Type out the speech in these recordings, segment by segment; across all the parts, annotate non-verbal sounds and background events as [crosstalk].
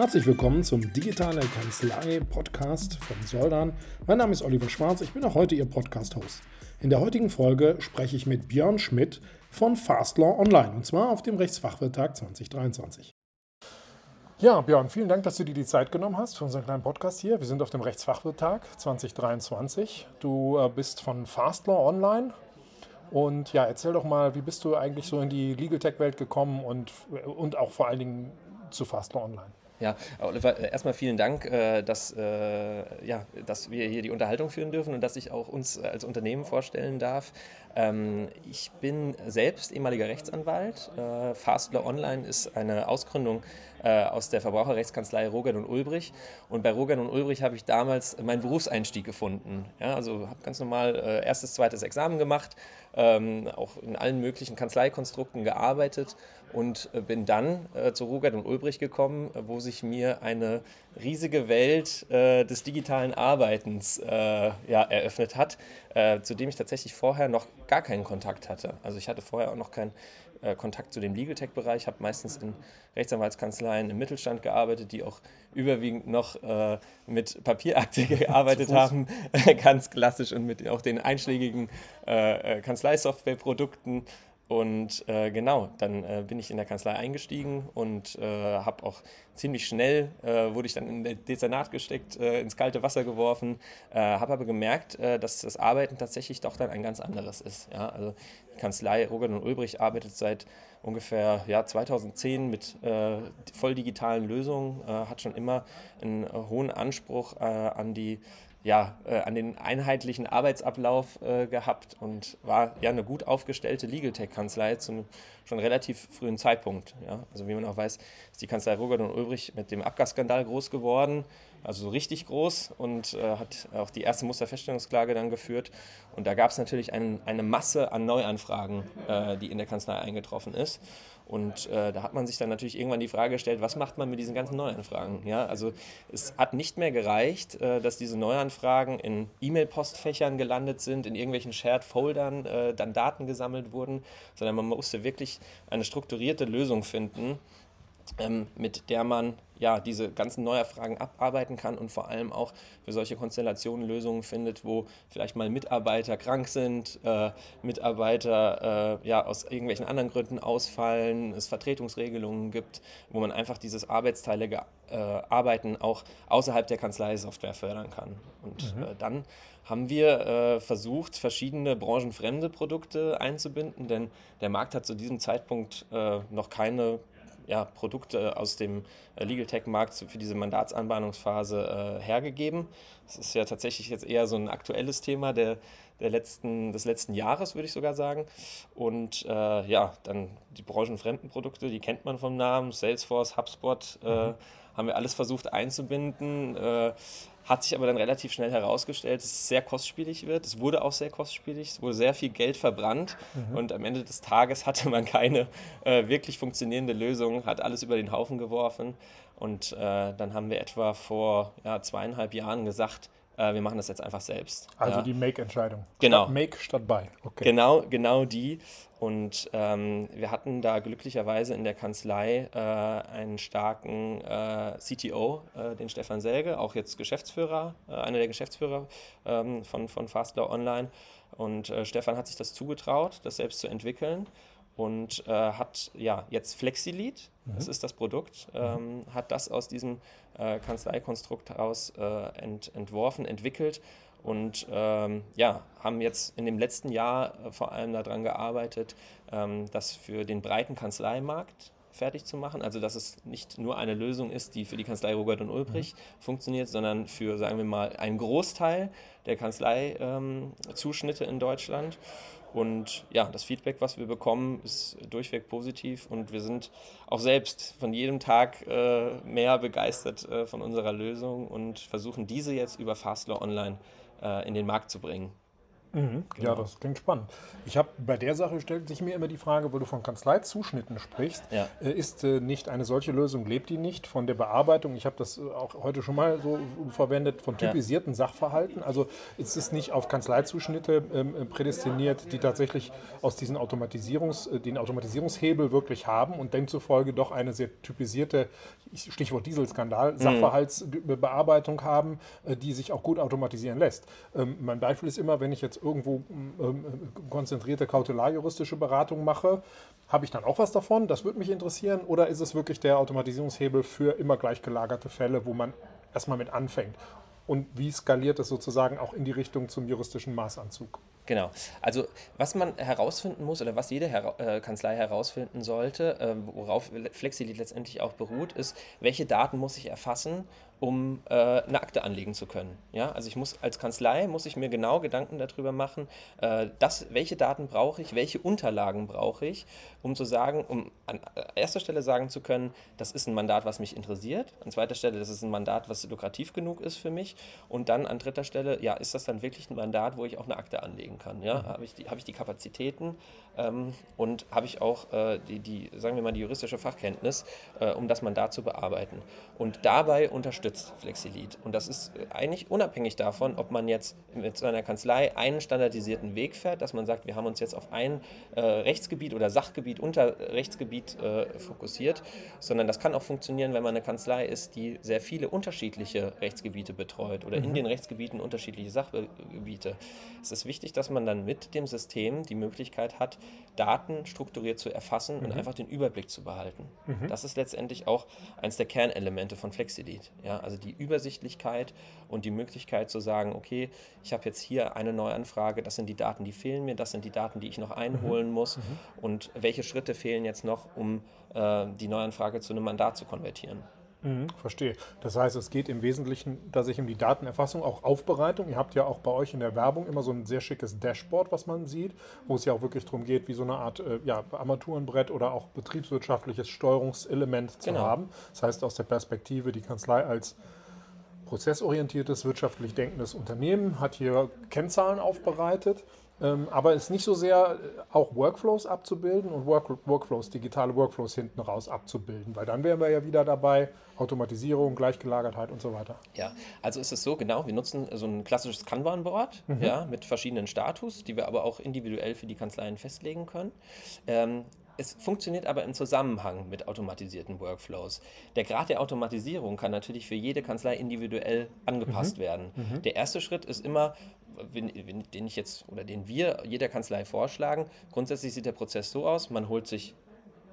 Herzlich willkommen zum Digitale Kanzlei Podcast von Soldan. Mein Name ist Oliver Schwarz, ich bin auch heute Ihr Podcast-Host. In der heutigen Folge spreche ich mit Björn Schmidt von Fastlaw Online und zwar auf dem Rechtsfachwirttag 2023. Ja, Björn, vielen Dank, dass du dir die Zeit genommen hast für unseren kleinen Podcast hier. Wir sind auf dem Rechtsfachwirttag 2023. Du äh, bist von Fastlaw Online. Und ja, erzähl doch mal, wie bist du eigentlich so in die Legal Tech Welt gekommen und, und auch vor allen Dingen zu Fastlaw Online? Ja, Oliver, äh, erstmal vielen Dank, äh, dass, äh, ja, dass wir hier die Unterhaltung führen dürfen und dass ich auch uns als Unternehmen vorstellen darf. Ähm, ich bin selbst ehemaliger Rechtsanwalt. Fastlaw Online ist eine Ausgründung aus der Verbraucherrechtskanzlei Rogern und Ulbrich. Und bei Rogern und Ulbrich habe ich damals meinen Berufseinstieg gefunden. Ja, also habe ganz normal erstes, zweites Examen gemacht, ähm, auch in allen möglichen Kanzleikonstrukten gearbeitet und bin dann zu Rogern und Ulbrich gekommen, wo sich mir eine riesige Welt äh, des digitalen Arbeitens äh, ja, eröffnet hat, äh, zu dem ich tatsächlich vorher noch gar keinen Kontakt hatte. Also ich hatte vorher auch noch keinen äh, Kontakt zu dem Legal Tech-Bereich, habe meistens in Rechtsanwaltskanzleien im Mittelstand gearbeitet, die auch überwiegend noch äh, mit Papierakte [laughs] gearbeitet haben, [laughs] ganz klassisch und mit auch den einschlägigen äh, Kanzleisoftwareprodukten. Und äh, genau, dann äh, bin ich in der Kanzlei eingestiegen und äh, habe auch ziemlich schnell, äh, wurde ich dann in den Dezernat gesteckt, äh, ins kalte Wasser geworfen, äh, habe aber gemerkt, dass das Arbeiten tatsächlich doch dann ein ganz anderes ist. Ja? Also die Kanzlei Rogert und Ulbrich arbeitet seit ungefähr ja, 2010 mit voll digitalen Lösungen, hat schon immer einen hohen Anspruch an die ja, äh, an den einheitlichen Arbeitsablauf äh, gehabt und war ja eine gut aufgestellte Legal Tech-Kanzlei zum schon relativ frühen Zeitpunkt. Ja. Also wie man auch weiß, ist die Kanzlei Rogert und Ulbrich mit dem Abgasskandal groß geworden, also so richtig groß und äh, hat auch die erste Musterfeststellungsklage dann geführt. Und da gab es natürlich ein, eine Masse an Neuanfragen, äh, die in der Kanzlei eingetroffen ist. Und äh, da hat man sich dann natürlich irgendwann die Frage gestellt, was macht man mit diesen ganzen Neuanfragen? Ja, also es hat nicht mehr gereicht, äh, dass diese Neuanfragen in E-Mail-Postfächern gelandet sind, in irgendwelchen Shared-Foldern äh, dann Daten gesammelt wurden, sondern man musste wirklich eine strukturierte Lösung finden, ähm, mit der man ja, diese ganzen Neuerfragen abarbeiten kann und vor allem auch für solche Konstellationen Lösungen findet, wo vielleicht mal Mitarbeiter krank sind, äh, Mitarbeiter äh, ja, aus irgendwelchen anderen Gründen ausfallen, es Vertretungsregelungen gibt, wo man einfach dieses arbeitsteilige äh, Arbeiten auch außerhalb der Kanzleisoftware fördern kann. Und mhm. Äh, dann haben wir äh, versucht, verschiedene branchenfremde Produkte einzubinden, denn der Markt hat zu diesem Zeitpunkt äh, noch keine ja, Produkte aus dem äh, Legal Tech-Markt für diese Mandatsanbahnungsphase äh, hergegeben. Das ist ja tatsächlich jetzt eher so ein aktuelles Thema der, der letzten, des letzten Jahres, würde ich sogar sagen. Und äh, ja, dann die branchenfremden Produkte, die kennt man vom Namen, Salesforce, HubSpot, äh, mhm. haben wir alles versucht einzubinden. Hat sich aber dann relativ schnell herausgestellt, dass es sehr kostspielig wird. Es wurde auch sehr kostspielig, es wurde sehr viel Geld verbrannt mhm. und am Ende des Tages hatte man keine äh, wirklich funktionierende Lösung, hat alles über den Haufen geworfen. Und äh, dann haben wir etwa vor ja, zweieinhalb Jahren gesagt, äh, wir machen das jetzt einfach selbst. Also ja. die Make-Entscheidung. Genau. Statt Make statt Buy. Okay. Genau, genau die. Und ähm, wir hatten da glücklicherweise in der Kanzlei äh, einen starken äh, CTO, äh, den Stefan Selge, auch jetzt Geschäftsführer, äh, einer der Geschäftsführer ähm, von, von Fastlaw Online. Und äh, Stefan hat sich das zugetraut, das selbst zu entwickeln und äh, hat ja jetzt FlexiLead, mhm. das ist das Produkt, ähm, hat das aus diesem äh, Kanzleikonstrukt heraus äh, ent, entworfen, entwickelt und ähm, ja, haben jetzt in dem letzten Jahr äh, vor allem daran gearbeitet, ähm, das für den breiten Kanzleimarkt fertig zu machen. Also dass es nicht nur eine Lösung ist, die für die Kanzlei Robert und Ulbrich mhm. funktioniert, sondern für, sagen wir mal, einen Großteil der Kanzleizuschnitte ähm, in Deutschland. Und ja, das Feedback, was wir bekommen, ist durchweg positiv und wir sind auch selbst von jedem Tag äh, mehr begeistert äh, von unserer Lösung und versuchen diese jetzt über Fastlaw Online äh, in den Markt zu bringen. Mhm. Genau. Ja, das klingt spannend. Ich habe bei der Sache stellt sich mir immer die Frage, wo du von Kanzleizuschnitten sprichst, ja. äh, ist äh, nicht eine solche Lösung, lebt die nicht von der Bearbeitung, ich habe das äh, auch heute schon mal so verwendet, von typisierten ja. Sachverhalten. Also ist es nicht auf Kanzleizuschnitte ähm, äh, prädestiniert, die tatsächlich aus diesen Automatisierungs, äh, den Automatisierungshebel wirklich haben und demzufolge doch eine sehr typisierte, Stichwort Dieselskandal, mhm. Sachverhaltsbearbeitung haben, äh, die sich auch gut automatisieren lässt. Ähm, mein Beispiel ist immer, wenn ich jetzt irgendwo ähm, konzentrierte kautelarjuristische Beratung mache, habe ich dann auch was davon? Das würde mich interessieren. Oder ist es wirklich der Automatisierungshebel für immer gleich gelagerte Fälle, wo man erstmal mit anfängt? Und wie skaliert es sozusagen auch in die Richtung zum juristischen Maßanzug? Genau. Also was man herausfinden muss oder was jede Her äh, Kanzlei herausfinden sollte, äh, worauf Flexilit letztendlich auch beruht, ist, welche Daten muss ich erfassen, um äh, eine Akte anlegen zu können. Ja? Also ich muss als Kanzlei muss ich mir genau Gedanken darüber machen, äh, das, welche Daten brauche ich, welche Unterlagen brauche ich, um zu sagen, um an erster Stelle sagen zu können, das ist ein Mandat, was mich interessiert, an zweiter Stelle, das ist ein Mandat, was lukrativ genug ist für mich und dann an dritter Stelle, ja, ist das dann wirklich ein Mandat, wo ich auch eine Akte anlegen kann? Ja? Mhm. Habe ich, die, hab ich die Kapazitäten ähm, und habe ich auch äh, die, die, sagen wir mal, die juristische Fachkenntnis, äh, um das Mandat zu bearbeiten. Und dabei unterstützt Flexilit. Und das ist eigentlich unabhängig davon, ob man jetzt mit seiner Kanzlei einen standardisierten Weg fährt, dass man sagt, wir haben uns jetzt auf ein äh, Rechtsgebiet oder Sachgebiet, Unterrechtsgebiet äh, fokussiert, sondern das kann auch funktionieren, wenn man eine Kanzlei ist, die sehr viele unterschiedliche Rechtsgebiete betreut oder mhm. in den Rechtsgebieten unterschiedliche Sachgebiete. Es ist wichtig, dass man dann mit dem System die Möglichkeit hat, Daten strukturiert zu erfassen mhm. und einfach den Überblick zu behalten. Mhm. Das ist letztendlich auch eines der Kernelemente von Flexilit. Ja, also die Übersichtlichkeit und die Möglichkeit zu sagen, okay, ich habe jetzt hier eine Neuanfrage, das sind die Daten, die fehlen mir, das sind die Daten, die ich noch einholen mhm. muss mhm. und welche Schritte fehlen jetzt noch, um äh, die Neuanfrage zu einem Mandat zu konvertieren. Mhm, verstehe. Das heißt, es geht im Wesentlichen tatsächlich um die Datenerfassung, auch Aufbereitung. Ihr habt ja auch bei euch in der Werbung immer so ein sehr schickes Dashboard, was man sieht, wo es ja auch wirklich darum geht, wie so eine Art äh, ja, Armaturenbrett oder auch betriebswirtschaftliches Steuerungselement zu genau. haben. Das heißt, aus der Perspektive, die Kanzlei als prozessorientiertes, wirtschaftlich denkendes Unternehmen hat hier Kennzahlen aufbereitet ähm, aber es ist nicht so sehr äh, auch Workflows abzubilden und Work Workflows, digitale Workflows hinten raus abzubilden, weil dann wären wir ja wieder dabei, Automatisierung, Gleichgelagertheit und so weiter. Ja, also ist es so, genau, wir nutzen so ein klassisches Kanban-Board mhm. ja, mit verschiedenen Status, die wir aber auch individuell für die Kanzleien festlegen können. Ähm, es funktioniert aber im Zusammenhang mit automatisierten Workflows. Der Grad der Automatisierung kann natürlich für jede Kanzlei individuell angepasst mhm. werden. Mhm. Der erste Schritt ist immer, den ich jetzt oder den wir jeder Kanzlei vorschlagen. Grundsätzlich sieht der Prozess so aus: Man holt sich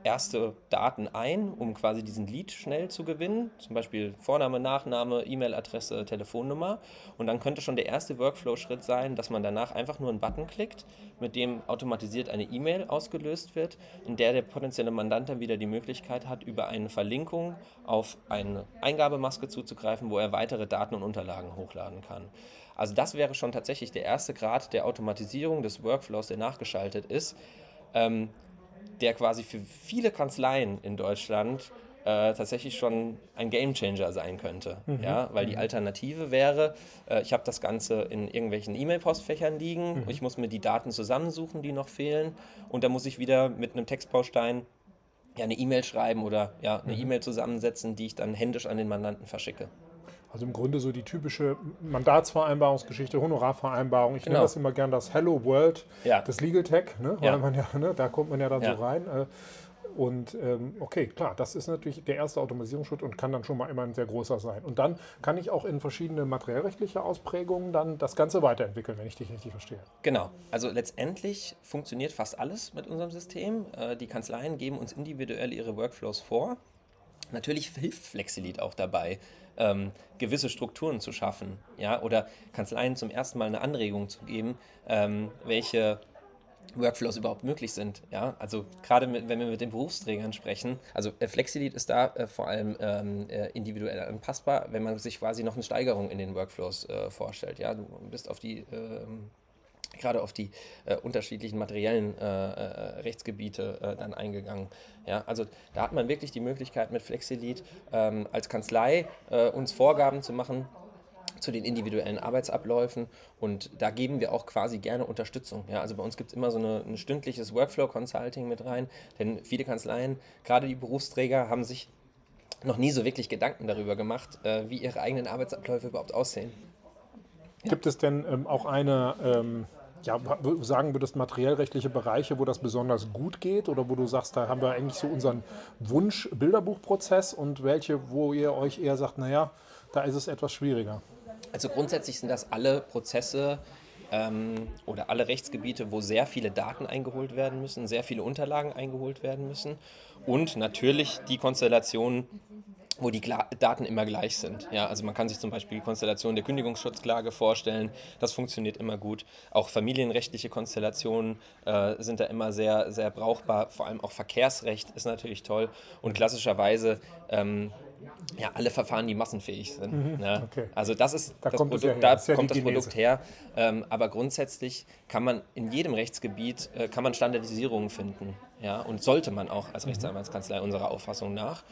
erste Daten ein, um quasi diesen Lead schnell zu gewinnen, zum Beispiel Vorname, Nachname, E-Mail-Adresse, Telefonnummer. Und dann könnte schon der erste Workflow-Schritt sein, dass man danach einfach nur einen Button klickt, mit dem automatisiert eine E-Mail ausgelöst wird, in der der potenzielle Mandant dann wieder die Möglichkeit hat, über eine Verlinkung auf eine Eingabemaske zuzugreifen, wo er weitere Daten und Unterlagen hochladen kann. Also das wäre schon tatsächlich der erste Grad der Automatisierung des Workflows, der nachgeschaltet ist. Ähm, der quasi für viele Kanzleien in Deutschland äh, tatsächlich schon ein Gamechanger sein könnte. Mhm. Ja, weil die mhm. Alternative wäre, äh, ich habe das Ganze in irgendwelchen E-Mail-Postfächern liegen, mhm. ich muss mir die Daten zusammensuchen, die noch fehlen, und dann muss ich wieder mit einem Textbaustein ja, eine E-Mail schreiben oder ja, eine mhm. E-Mail zusammensetzen, die ich dann händisch an den Mandanten verschicke. Also im Grunde so die typische Mandatsvereinbarungsgeschichte, Honorarvereinbarung. Ich genau. nenne das immer gern das Hello World ja. des Legal Tech, ne? weil ja. man ja, ne? da kommt man ja dann ja. so rein. Äh, und ähm, okay, klar, das ist natürlich der erste Automatisierungsschritt und kann dann schon mal immer ein sehr großer sein. Und dann kann ich auch in verschiedene materiellrechtliche Ausprägungen dann das Ganze weiterentwickeln, wenn ich dich richtig verstehe. Genau. Also letztendlich funktioniert fast alles mit unserem System. Äh, die Kanzleien geben uns individuell ihre Workflows vor. Natürlich hilft Flexilit auch dabei, ähm, gewisse Strukturen zu schaffen, ja, oder Kanzleien zum ersten Mal eine Anregung zu geben, ähm, welche Workflows überhaupt möglich sind. Ja, also gerade wenn wir mit den Berufsträgern sprechen, also äh, Flexilit ist da äh, vor allem ähm, äh, individuell anpassbar, wenn man sich quasi noch eine Steigerung in den Workflows äh, vorstellt. Ja, du bist auf die ähm, gerade auf die äh, unterschiedlichen materiellen äh, äh, Rechtsgebiete äh, dann eingegangen. Ja, also da hat man wirklich die Möglichkeit mit Flexilit ähm, als Kanzlei äh, uns Vorgaben zu machen, zu den individuellen Arbeitsabläufen und da geben wir auch quasi gerne Unterstützung. Ja, also bei uns gibt es immer so eine, ein stündliches Workflow-Consulting mit rein, denn viele Kanzleien, gerade die Berufsträger, haben sich noch nie so wirklich Gedanken darüber gemacht, äh, wie ihre eigenen Arbeitsabläufe überhaupt aussehen. Gibt es denn ähm, auch eine, ähm, ja, sagen würdest, materiellrechtliche Bereiche, wo das besonders gut geht oder wo du sagst, da haben wir eigentlich so unseren Wunsch-Bilderbuchprozess und welche, wo ihr euch eher sagt, naja, da ist es etwas schwieriger? Also grundsätzlich sind das alle Prozesse ähm, oder alle Rechtsgebiete, wo sehr viele Daten eingeholt werden müssen, sehr viele Unterlagen eingeholt werden müssen und natürlich die Konstellationen, wo die Daten immer gleich sind. Ja, also man kann sich zum Beispiel die Konstellation der Kündigungsschutzklage vorstellen. Das funktioniert immer gut. Auch familienrechtliche Konstellationen äh, sind da immer sehr, sehr brauchbar. Vor allem auch Verkehrsrecht ist natürlich toll. Und klassischerweise ähm, ja, alle Verfahren, die massenfähig sind. Mhm, ne? okay. Also das ist da das kommt Produkt, da das kommt das Produkt her. Ähm, aber grundsätzlich kann man in jedem Rechtsgebiet äh, kann man Standardisierungen finden. Ja, und sollte man auch als mhm. Rechtsanwaltskanzlei unserer Auffassung nach.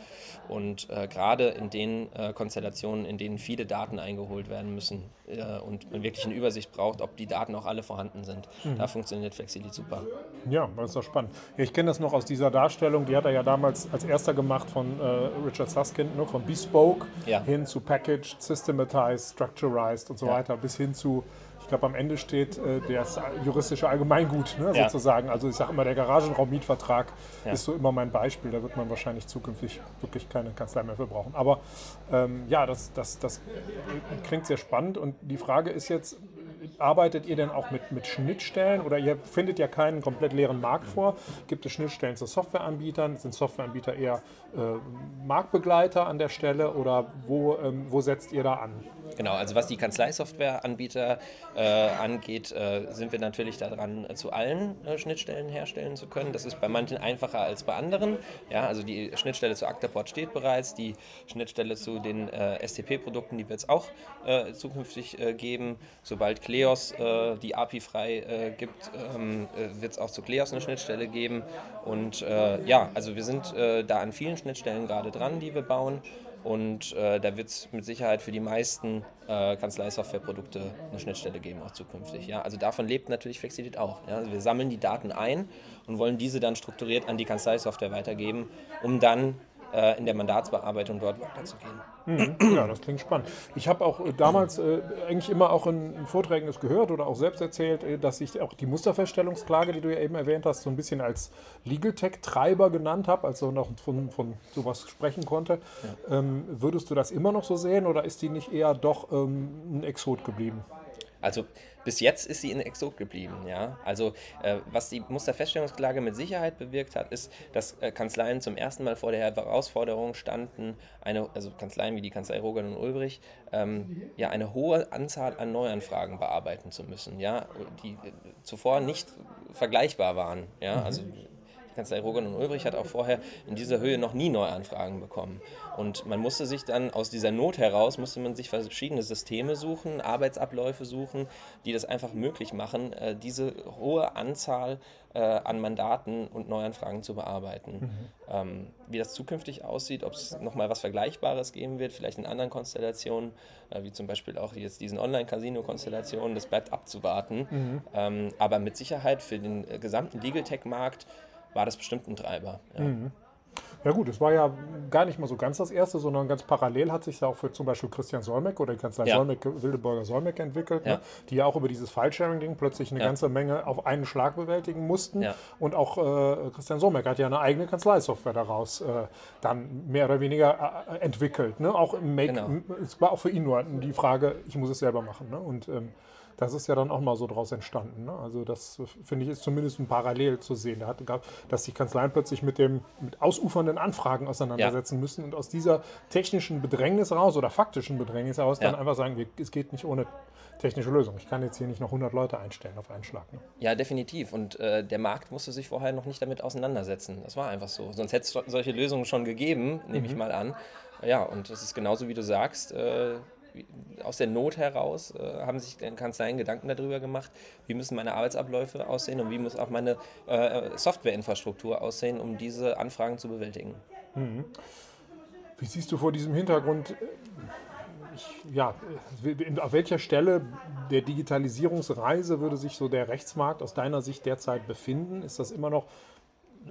Und äh, gerade in den äh, Konstellationen, in denen viele Daten eingeholt werden müssen äh, und man wirklich eine Übersicht braucht, ob die Daten auch alle vorhanden sind, mhm. da funktioniert Flexilit super. Ja, das ist doch spannend. Ich kenne das noch aus dieser Darstellung, die hat er ja damals als erster gemacht von äh, Richard Susskind, ne, von Bespoke ja. hin zu Packaged, Systematized, Structurized und so ja. weiter, bis hin zu ich glaube, am Ende steht äh, das juristische Allgemeingut ne, ja. sozusagen. Also ich sage immer, der Garagenraummietvertrag ja. ist so immer mein Beispiel. Da wird man wahrscheinlich zukünftig wirklich keine Kanzlei mehr für brauchen. Aber ähm, ja, das, das, das klingt sehr spannend. Und die Frage ist jetzt, arbeitet ihr denn auch mit, mit Schnittstellen oder ihr findet ja keinen komplett leeren Markt vor? Gibt es Schnittstellen zu Softwareanbietern? Sind Softwareanbieter eher äh, Marktbegleiter an der Stelle oder wo, ähm, wo setzt ihr da an? Genau, also was die Kanzleisoftwareanbieter äh, angeht, äh, sind wir natürlich daran, äh, zu allen äh, Schnittstellen herstellen zu können. Das ist bei manchen einfacher als bei anderen. Ja, also die Schnittstelle zu Actaport steht bereits, die Schnittstelle zu den äh, STP-Produkten, die wird es auch äh, zukünftig geben. Sobald Kleos die API frei gibt, ähm, wird es auch zu Kleos eine Schnittstelle geben. Und ja, also wir sind da an vielen Schnittstellen gerade dran, die wir bauen. Und äh, da wird es mit Sicherheit für die meisten äh, Kanzleisoftwareprodukte eine Schnittstelle geben, auch zukünftig. Ja? Also davon lebt natürlich Flexilit auch. Ja? Also wir sammeln die Daten ein und wollen diese dann strukturiert an die Kanzleisoftware weitergeben, um dann in der Mandatsbearbeitung dort weiterzugehen. Mhm. Ja, das klingt spannend. Ich habe auch äh, damals äh, eigentlich immer auch in, in, Vorträgen das gehört oder auch selbst erzählt, äh, dass ich auch die Musterfeststellungsklage, die du ja eben erwähnt hast, so ein bisschen als Legal Tech-Treiber genannt habe, also noch von, von sowas sprechen konnte. Ja. Ähm, würdest du das immer noch so sehen oder ist die nicht eher doch ähm, ein Exot geblieben? Also bis jetzt ist sie in Exot geblieben. Ja? Also äh, was die Musterfeststellungsklage mit Sicherheit bewirkt hat, ist, dass äh, Kanzleien zum ersten Mal vor der Herausforderung standen, eine, also Kanzleien wie die Kanzlei Rogan und Ulbrich, ähm, ja, eine hohe Anzahl an Neuanfragen bearbeiten zu müssen, ja? die äh, zuvor nicht vergleichbar waren. Ja? Also Kanzlei Rogan und Ulbrich hat auch vorher in dieser Höhe noch nie Neuanfragen bekommen. Und man musste sich dann aus dieser Not heraus, musste man sich verschiedene Systeme suchen, Arbeitsabläufe suchen, die das einfach möglich machen, äh, diese hohe Anzahl äh, an Mandaten und Neuanfragen zu bearbeiten. Mhm. Ähm, wie das zukünftig aussieht, ob es nochmal was Vergleichbares geben wird, vielleicht in anderen Konstellationen, äh, wie zum Beispiel auch jetzt diesen Online-Casino-Konstellationen, das bleibt abzuwarten. Mhm. Ähm, aber mit Sicherheit für den gesamten Legal Tech-Markt war das bestimmt ein Treiber. Ja. Mhm. Ja gut, es war ja gar nicht mal so ganz das erste, sondern ganz parallel hat sich ja auch für zum Beispiel Christian Solmeck oder die Kanzlei ja. Solmeck, Wildeborger Solmeck entwickelt, ne? ja. ne? die ja auch über dieses File-Sharing-Ding plötzlich eine ja. ganze Menge auf einen Schlag bewältigen mussten. Und auch äh, Christian Solmeck hat ja eine eigene Kanzleisoftware daraus äh, dann mehr oder weniger äh, entwickelt. Ne? Auch im Make, genau. es war auch für ihn nur die Frage, ich muss es selber machen. Ne? Und ähm, das ist ja dann auch mal so daraus entstanden. Ne? Also das finde ich ist zumindest ein Parallel zu sehen. Da hat, dass die Kanzleien plötzlich mit dem mit ausufernden Anfragen auseinandersetzen ja. müssen und aus dieser technischen Bedrängnis raus oder faktischen Bedrängnis raus ja. dann einfach sagen, es geht nicht ohne technische Lösung. Ich kann jetzt hier nicht noch 100 Leute einstellen auf einen Schlag. Ne? Ja, definitiv. Und äh, der Markt musste sich vorher noch nicht damit auseinandersetzen. Das war einfach so. Sonst hätte es solche Lösungen schon gegeben, nehme mhm. ich mal an. Ja, und das ist genauso wie du sagst. Äh, aus der Not heraus äh, haben sich Kanzleien Gedanken darüber gemacht, wie müssen meine Arbeitsabläufe aussehen und wie muss auch meine äh, Softwareinfrastruktur aussehen, um diese Anfragen zu bewältigen. Mhm. Wie siehst du vor diesem Hintergrund ich, ja, auf welcher Stelle der Digitalisierungsreise würde sich so der Rechtsmarkt aus deiner Sicht derzeit befinden? Ist das immer noch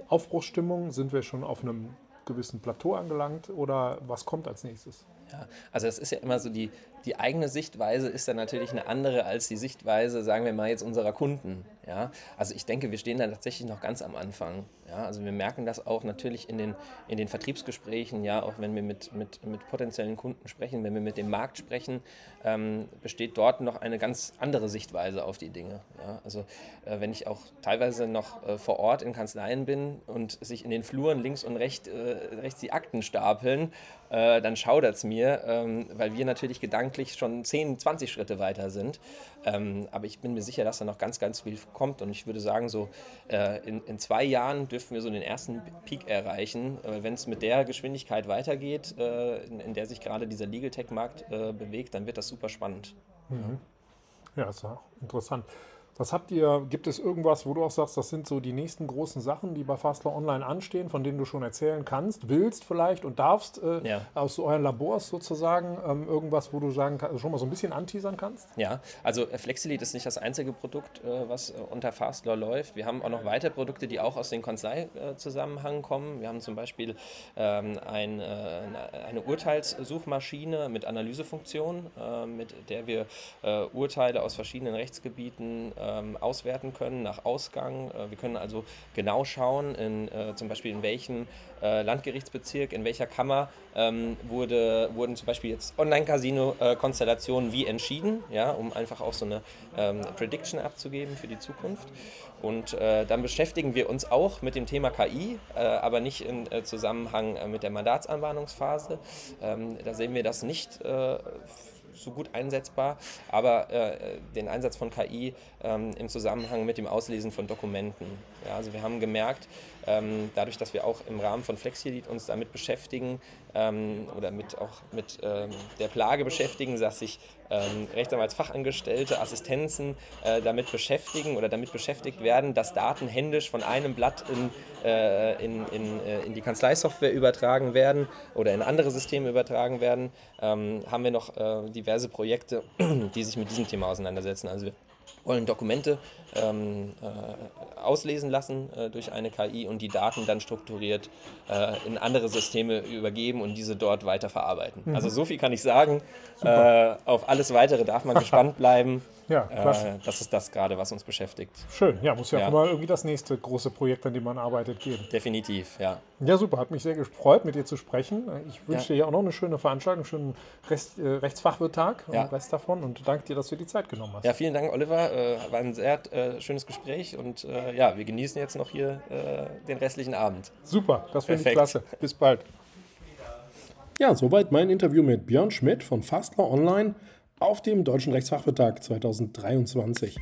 Aufbruchsstimmung? Sind wir schon auf einem gewissen Plateau angelangt oder was kommt als nächstes? Ja, also das ist ja immer so, die, die eigene Sichtweise ist dann natürlich eine andere als die Sichtweise, sagen wir mal jetzt, unserer Kunden. Ja? Also ich denke, wir stehen da tatsächlich noch ganz am Anfang. Ja? Also wir merken das auch natürlich in den, in den Vertriebsgesprächen, ja, auch wenn wir mit, mit, mit potenziellen Kunden sprechen, wenn wir mit dem Markt sprechen, ähm, besteht dort noch eine ganz andere Sichtweise auf die Dinge. Ja? Also äh, wenn ich auch teilweise noch äh, vor Ort in Kanzleien bin und sich in den Fluren links und rechts, äh, rechts die Akten stapeln, äh, dann schaudert es mir, ähm, weil wir natürlich gedanklich schon 10, 20 Schritte weiter sind. Ähm, aber ich bin mir sicher, dass da noch ganz, ganz viel kommt. Und ich würde sagen, so äh, in, in, zwei Jahren dürfen wir so den ersten Peak erreichen. Äh, Wenn es mit der Geschwindigkeit weitergeht, äh, in, in, der sich gerade dieser Legal Tech-Markt äh, bewegt, dann wird das super spannend. Mhm. Ja, ist ja interessant. Was habt ihr, gibt es irgendwas, wo du auch sagst, das sind so die nächsten großen Sachen, die bei Fastlaw Online anstehen, von denen du schon erzählen kannst, willst vielleicht und darfst, äh, ja. aus euren Labors sozusagen, ähm, irgendwas, wo du sagen kannst, schon mal so ein bisschen anteasern kannst? Ja, also äh, Flexilead ist nicht das einzige Produkt, äh, was äh, unter Fastlaw läuft. Wir haben auch noch weitere Produkte, die auch aus dem Kanzlei-Zusammenhang kommen. Wir haben zum Beispiel ähm, ein, äh, eine Urteilssuchmaschine mit Analysefunktion, äh, mit der wir Urteile aus verschiedenen Rechtsgebieten ähm, auswerten können nach Ausgang. Äh, wir können also genau schauen, in, äh, zum Beispiel in welchem äh, Landgerichtsbezirk, in welcher Kammer ähm, wurde, wurden zum Beispiel jetzt Online-Casino-Konstellationen wie entschieden, ja, um einfach auch so eine ähm, Prediction abzugeben für die Zukunft. Und äh, dann beschäftigen wir uns auch mit dem Thema KI, äh, aber nicht im äh, Zusammenhang mit der Mandatsanbahnungsphase. Ähm, da sehen wir das nicht so gut einsetzbar, aber äh, den Einsatz von KI ähm, im Zusammenhang mit dem Auslesen von Dokumenten. Ja, also wir haben gemerkt, ähm, dadurch, dass wir auch im Rahmen von FlexiLead uns damit beschäftigen ähm, oder mit auch mit ähm, der Plage beschäftigen, dass sich ähm, Rechtsanwaltsfachangestellte, Assistenzen äh, damit beschäftigen oder damit beschäftigt werden, dass Daten händisch von einem Blatt in, äh, in, in, äh, in die Kanzleisoftware übertragen werden oder in andere Systeme übertragen werden, ähm, haben wir noch äh, diverse Projekte, [clears throat] die sich mit diesem Thema auseinandersetzen. Also wir wollen Dokumente ähm, äh, auslesen lassen äh, durch eine KI und die Daten dann strukturiert äh, in andere Systeme übergeben und diese dort weiter verarbeiten. Mhm. Also so viel kann ich sagen. Äh, auf alles Weitere darf man [laughs] gespannt bleiben. Ja, äh, klasse. das ist das gerade, was uns beschäftigt. Schön, ja, muss ja, ja, auch mal irgendwie das nächste große Projekt, an dem man arbeitet, geben. Definitiv, ja. Ja, super, hat mich sehr gefreut, mit dir zu sprechen. Ich wünsche ja. dir auch noch eine schöne Veranstaltung, einen schönen Rest, äh, Rechtsfachwirttag ja. und Rest davon und danke dir, dass du dir die Zeit genommen hast. Ja, vielen Dank, Oliver. Äh, war ein sehr äh, schönes Gespräch und äh, ja, wir genießen jetzt noch hier äh, den restlichen Abend. Super, das finde ich klasse. Bis bald. Ja, soweit mein Interview mit Björn Schmidt von Fastlaw Online auf dem Deutschen Rechtsfachvertag 2023.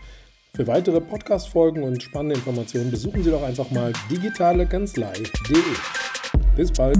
Für weitere Podcast-Folgen und spannende Informationen besuchen Sie doch einfach mal digitalekanzlei.de. Bis bald!